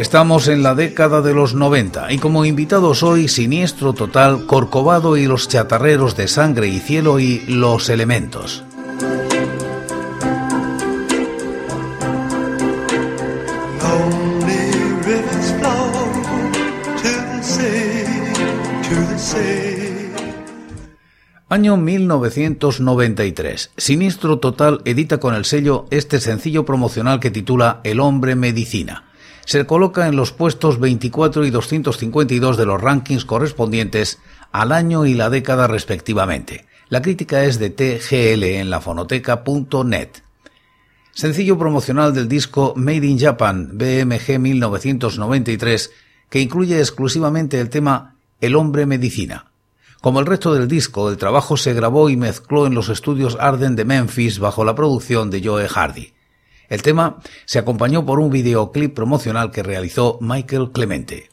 Estamos en la década de los 90 y como invitados hoy Siniestro Total, Corcovado y los chatarreros de Sangre y Cielo y Los Elementos. Año 1993. Siniestro Total edita con el sello este sencillo promocional que titula El hombre medicina se coloca en los puestos 24 y 252 de los rankings correspondientes al año y la década respectivamente. La crítica es de TGL en la fonoteca.net. Sencillo promocional del disco Made in Japan BMG 1993 que incluye exclusivamente el tema El hombre medicina. Como el resto del disco, el trabajo se grabó y mezcló en los estudios Arden de Memphis bajo la producción de Joe Hardy. El tema se acompañó por un videoclip promocional que realizó Michael Clemente.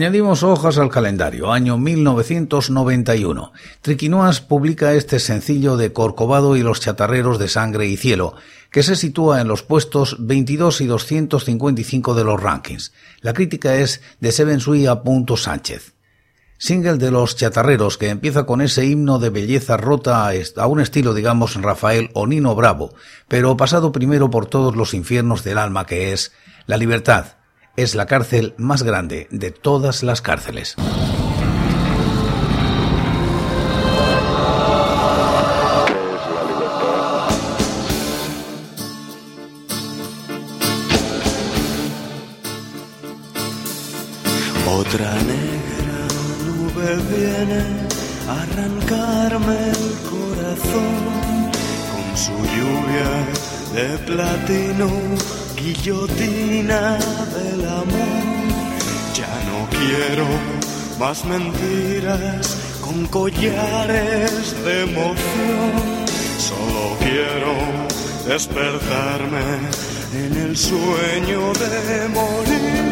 Añadimos hojas al calendario, año 1991. Triquinoas publica este sencillo de Corcovado y los chatarreros de sangre y cielo, que se sitúa en los puestos 22 y 255 de los rankings. La crítica es de Seven Punto Sánchez. Single de los chatarreros que empieza con ese himno de belleza rota a un estilo, digamos, Rafael o Nino Bravo, pero pasado primero por todos los infiernos del alma que es la libertad, es la cárcel más grande de todas las cárceles. Otra negra nube viene a arrancarme el corazón con su lluvia de platino guillotina del amor. Ya no quiero más mentiras con collares de emoción. Solo quiero despertarme en el sueño de morir.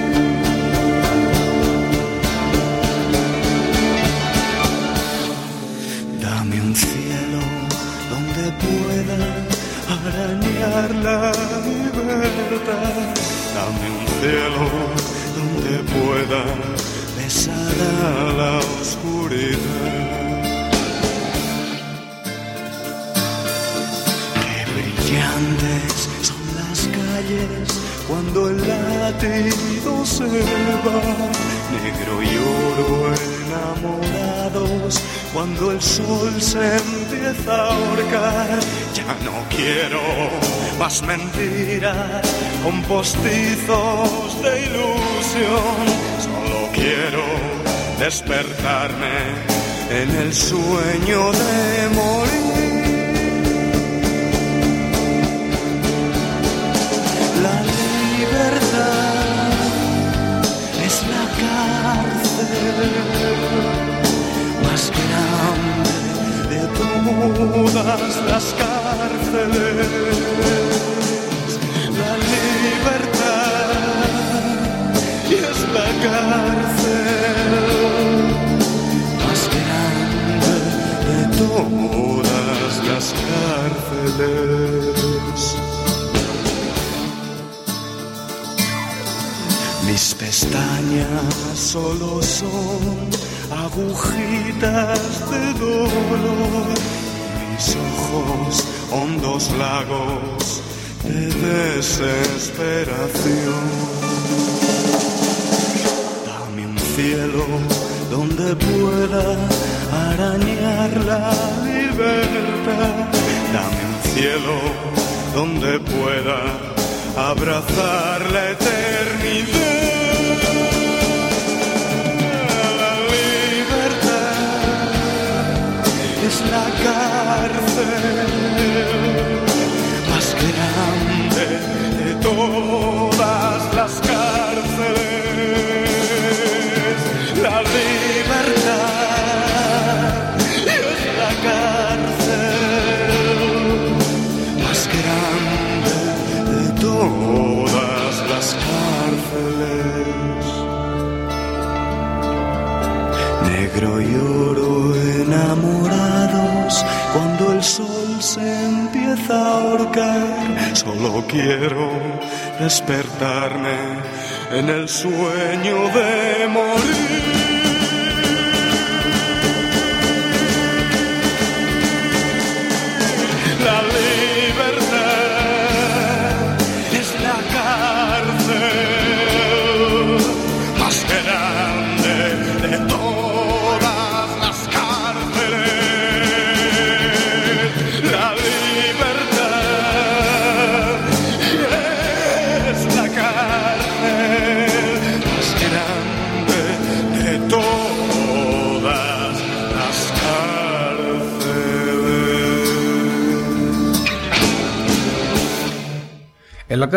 Postizos de ilusión. Solo quiero despertarme en el sueño de morir. La libertad es la cárcel más grande de todas las cárceles. Todas las cárceles. Mis pestañas solo son agujitas de dolor, mis ojos hondos lagos de desesperación. Dame un cielo donde pueda arañar la libertad. Dame un cielo donde pueda abrazar la eternidad. es la cárcel cuando el sol se empieza a ahorcar. Solo quiero despertarme en el sueño de morir.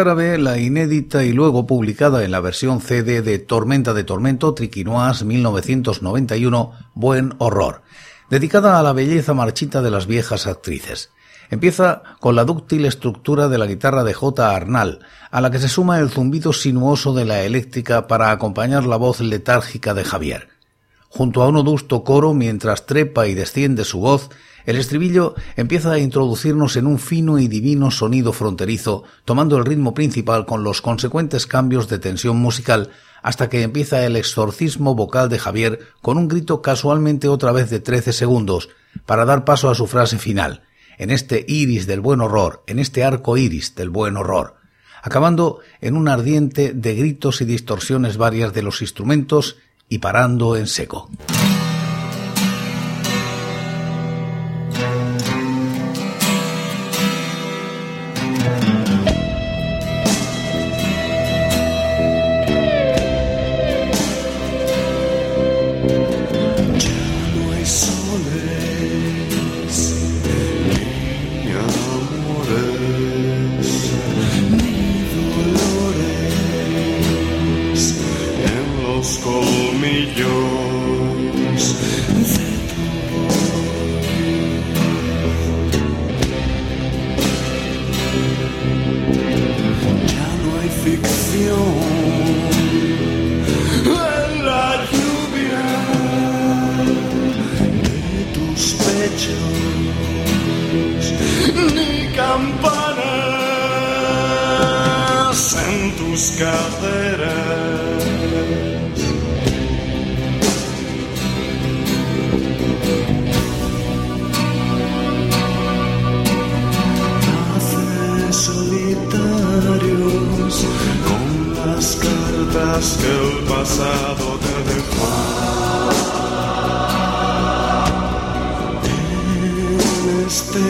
La inédita y luego publicada en la versión CD de Tormenta de Tormento, Triquinoas 1991, Buen Horror, dedicada a la belleza marchita de las viejas actrices. Empieza con la dúctil estructura de la guitarra de J. Arnal, a la que se suma el zumbido sinuoso de la eléctrica para acompañar la voz letárgica de Javier. Junto a un odusto coro, mientras trepa y desciende su voz, el estribillo empieza a introducirnos en un fino y divino sonido fronterizo, tomando el ritmo principal con los consecuentes cambios de tensión musical, hasta que empieza el exorcismo vocal de Javier con un grito casualmente otra vez de trece segundos, para dar paso a su frase final, en este iris del buen horror, en este arco iris del buen horror, acabando en un ardiente de gritos y distorsiones varias de los instrumentos y parando en seco.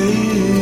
sei.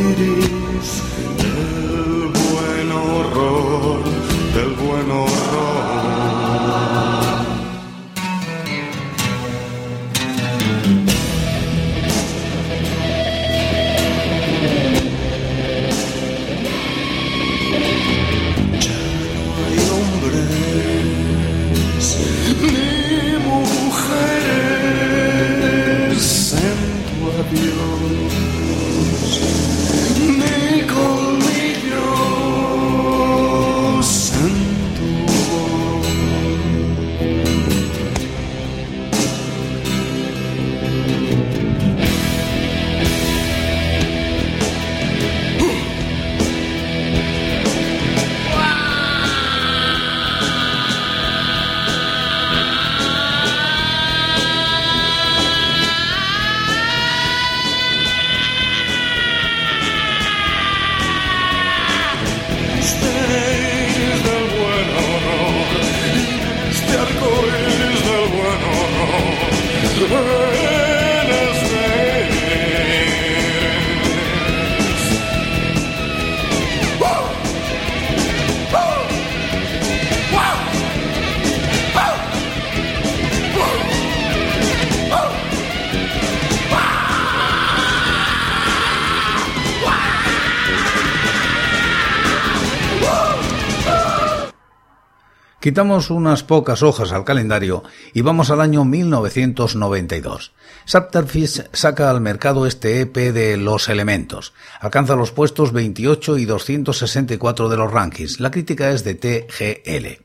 Quitamos unas pocas hojas al calendario y vamos al año 1992. Subterfuge saca al mercado este EP de Los Elementos. Alcanza los puestos 28 y 264 de los rankings. La crítica es de TGL.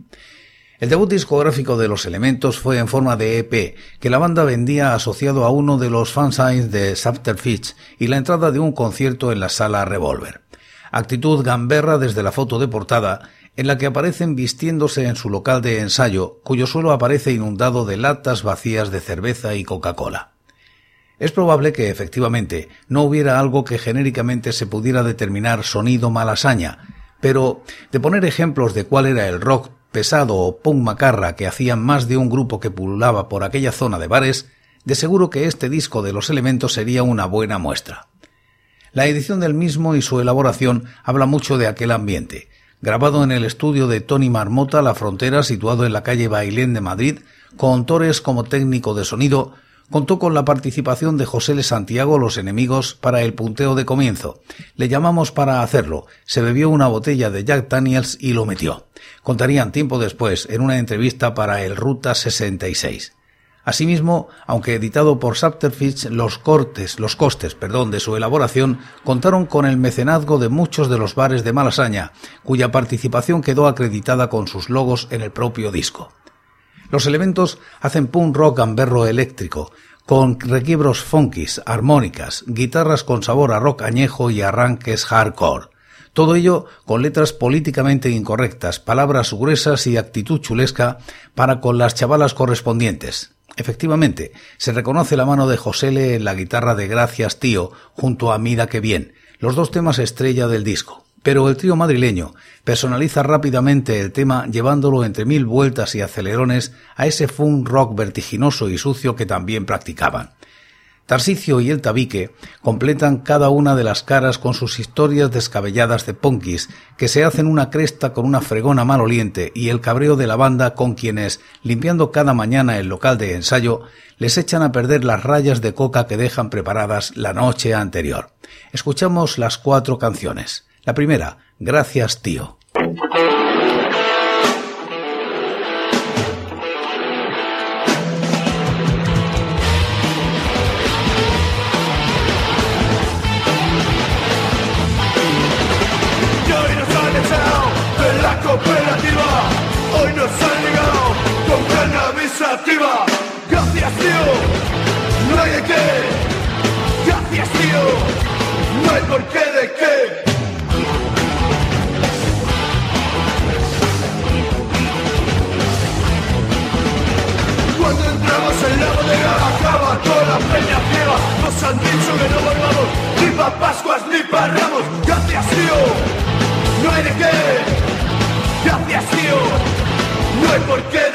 El debut discográfico de Los Elementos fue en forma de EP, que la banda vendía asociado a uno de los fansigns de Subterfuge y la entrada de un concierto en la sala Revolver. Actitud gamberra desde la foto de portada en la que aparecen vistiéndose en su local de ensayo, cuyo suelo aparece inundado de latas vacías de cerveza y Coca-Cola. Es probable que efectivamente no hubiera algo que genéricamente se pudiera determinar sonido malasaña, pero de poner ejemplos de cuál era el rock pesado o punk macarra que hacían más de un grupo que pululaba por aquella zona de bares, de seguro que este disco de los elementos sería una buena muestra. La edición del mismo y su elaboración habla mucho de aquel ambiente, grabado en el estudio de Tony Marmota La Frontera, situado en la calle Bailén de Madrid, con Torres como técnico de sonido, contó con la participación de José Le Santiago Los Enemigos para el punteo de comienzo. Le llamamos para hacerlo. Se bebió una botella de Jack Daniels y lo metió. Contarían tiempo después en una entrevista para el Ruta 66. Asimismo, aunque editado por Subterfuge, los cortes, los costes, perdón, de su elaboración contaron con el mecenazgo de muchos de los bares de Malasaña, cuya participación quedó acreditada con sus logos en el propio disco. Los elementos hacen punk rock gamberro eléctrico, con requiebros funkis, armónicas, guitarras con sabor a rock añejo y arranques hardcore. Todo ello con letras políticamente incorrectas, palabras gruesas y actitud chulesca para con las chavalas correspondientes. Efectivamente, se reconoce la mano de Josele en la guitarra de Gracias Tío junto a Mida que bien, los dos temas estrella del disco. Pero el trío madrileño personaliza rápidamente el tema llevándolo entre mil vueltas y acelerones a ese funk rock vertiginoso y sucio que también practicaban. Tarsicio y el tabique completan cada una de las caras con sus historias descabelladas de punkis, que se hacen una cresta con una fregona maloliente y el cabreo de la banda con quienes, limpiando cada mañana el local de ensayo, les echan a perder las rayas de coca que dejan preparadas la noche anterior. Escuchamos las cuatro canciones. La primera, Gracias, tío. Han dicho que no volvamos ni pa' Pascuas ni pa' Ramos. Gracias, tío. No hay de qué. Gracias, tío. No hay por qué.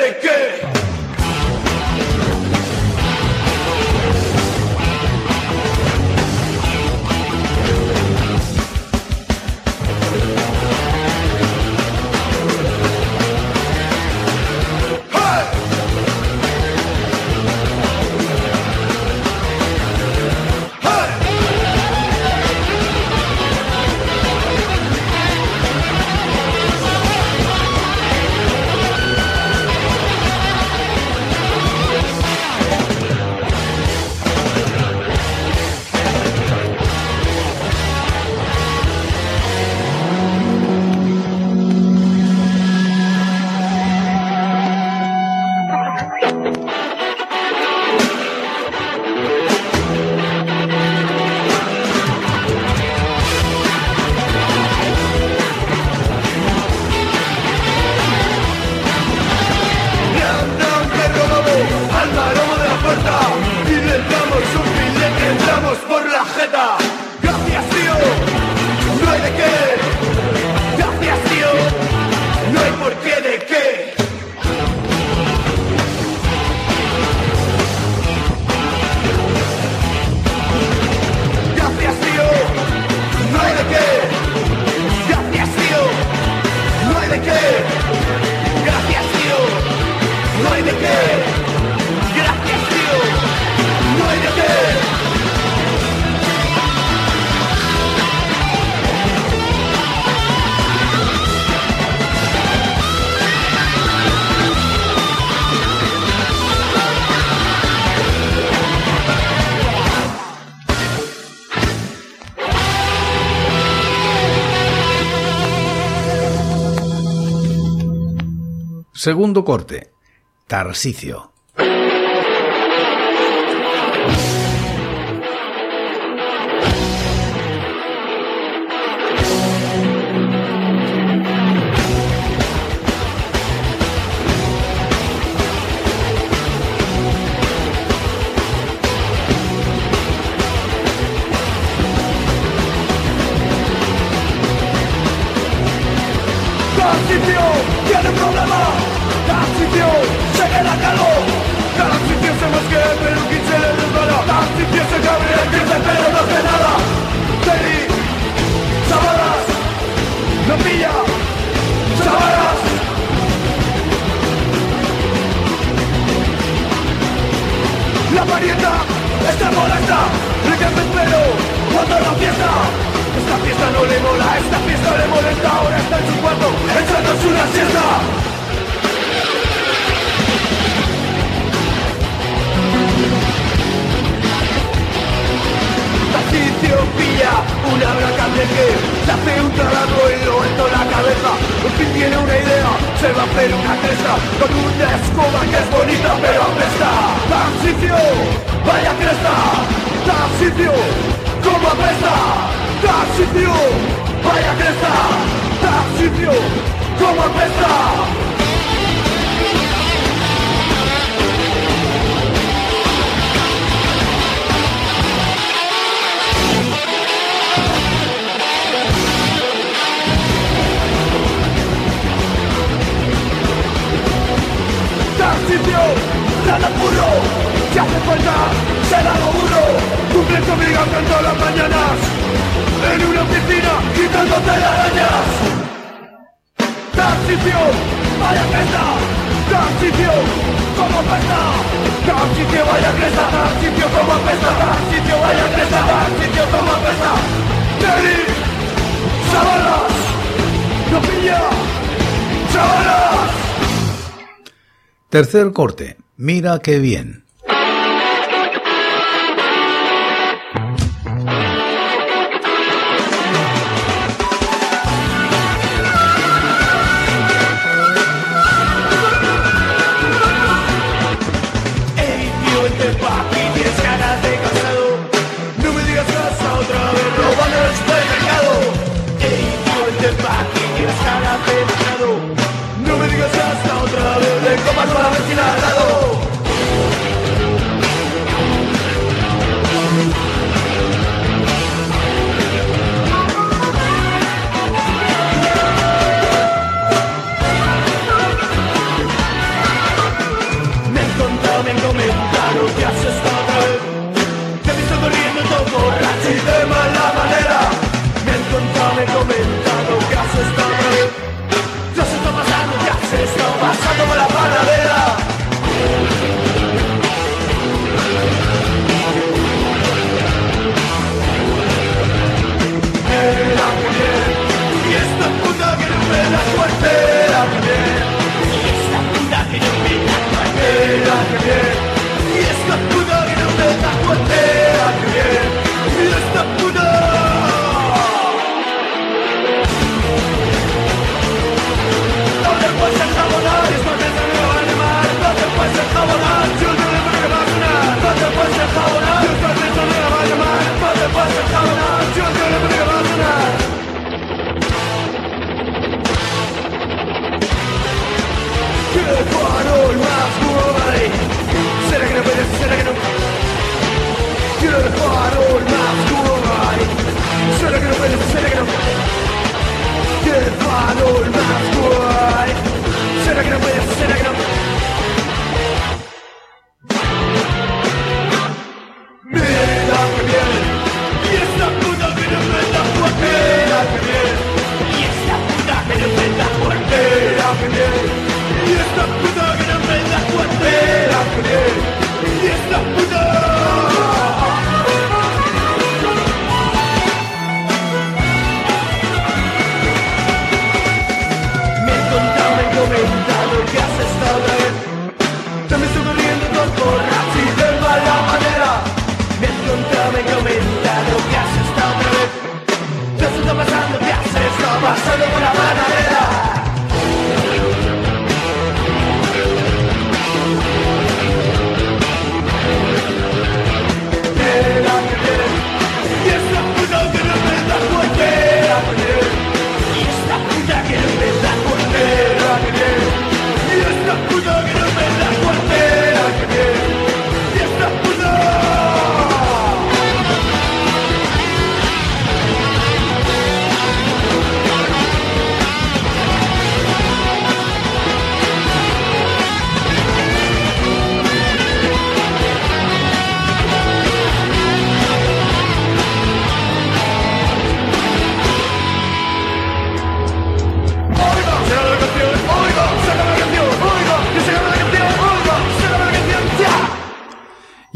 Segundo corte. Tarsicio. tiene un problema sitio, llegué la calor. Cada sitio se mosquea, pero quien se le resbala Cada sitio se cabre, el que se espera no hace nada. Las mañanas, en una oficina, quitándote las arañas. Dar sitio, vaya cresta, dar sitio, como pesta, dar sitio, vaya cresta, dar sitio, como pesta, dar sitio, vaya cresta, dar sitio, como pesta. Terry, no pilla. Tercer corte. Mira qué bien. trasladado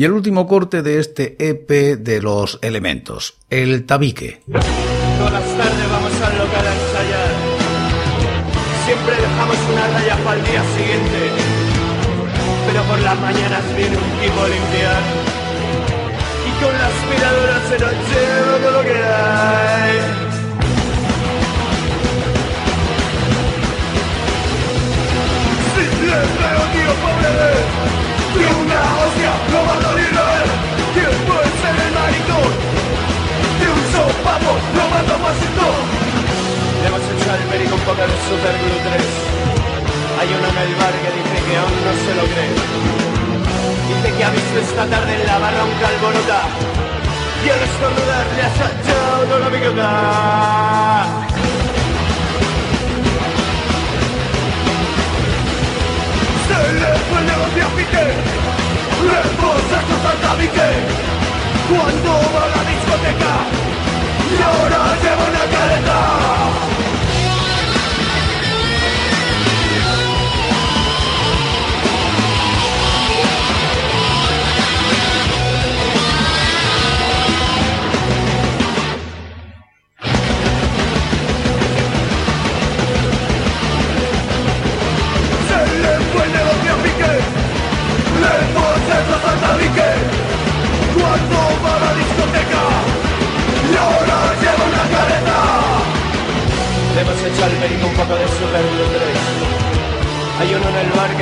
Y el último corte de este EP de los elementos, el tabique. Todas las tardes vamos al local a ensayar. Siempre dejamos una raya para el día siguiente. Pero por las mañanas viene un tipo a limpiar. Y con la aspiradora se nos lleva todo lo que hay. Veo, tío, pobre Hay uno en el bar que dice que aún no se lo cree. Dice que ha visto esta tarde en la barra un calborota y al estornudar le ha toda la bigota. Se le fue el negocio a pique, le posa cosas a pique. Cuando va a la discoteca y ahora lleva una careta.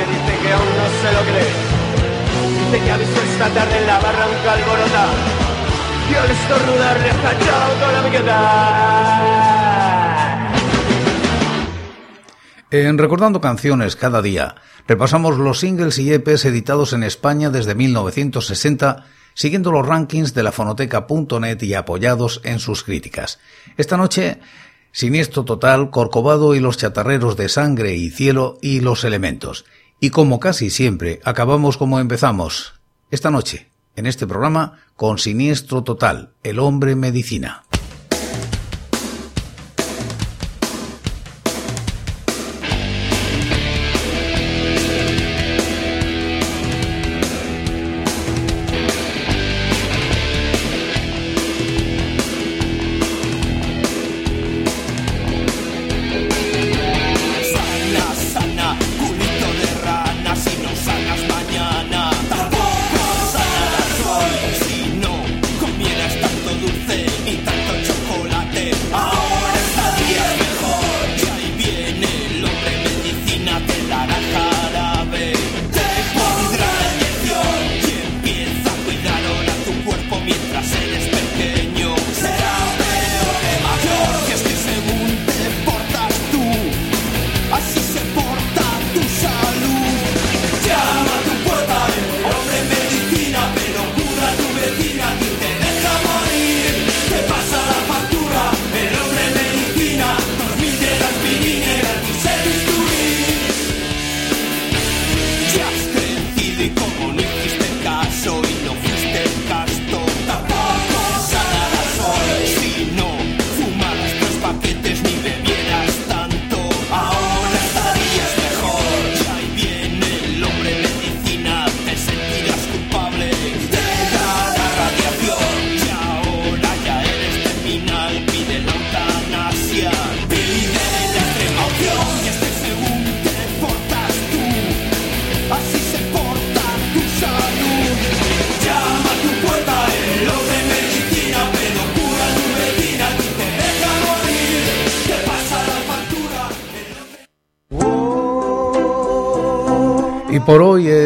Dice que aún no se lo cree. Dice que esta tarde en la. En Recordando Canciones cada día, repasamos los singles y EPs editados en España desde 1960, siguiendo los rankings de la fonoteca.net y apoyados en sus críticas. Esta noche, Siniestro Total, Corcovado y los chatarreros de Sangre y Cielo y Los Elementos. Y como casi siempre, acabamos como empezamos. Esta noche, en este programa, con Siniestro Total, El Hombre Medicina.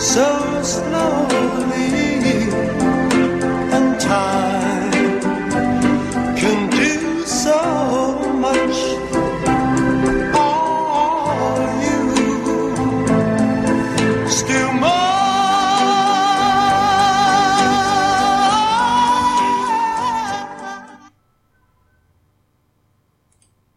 So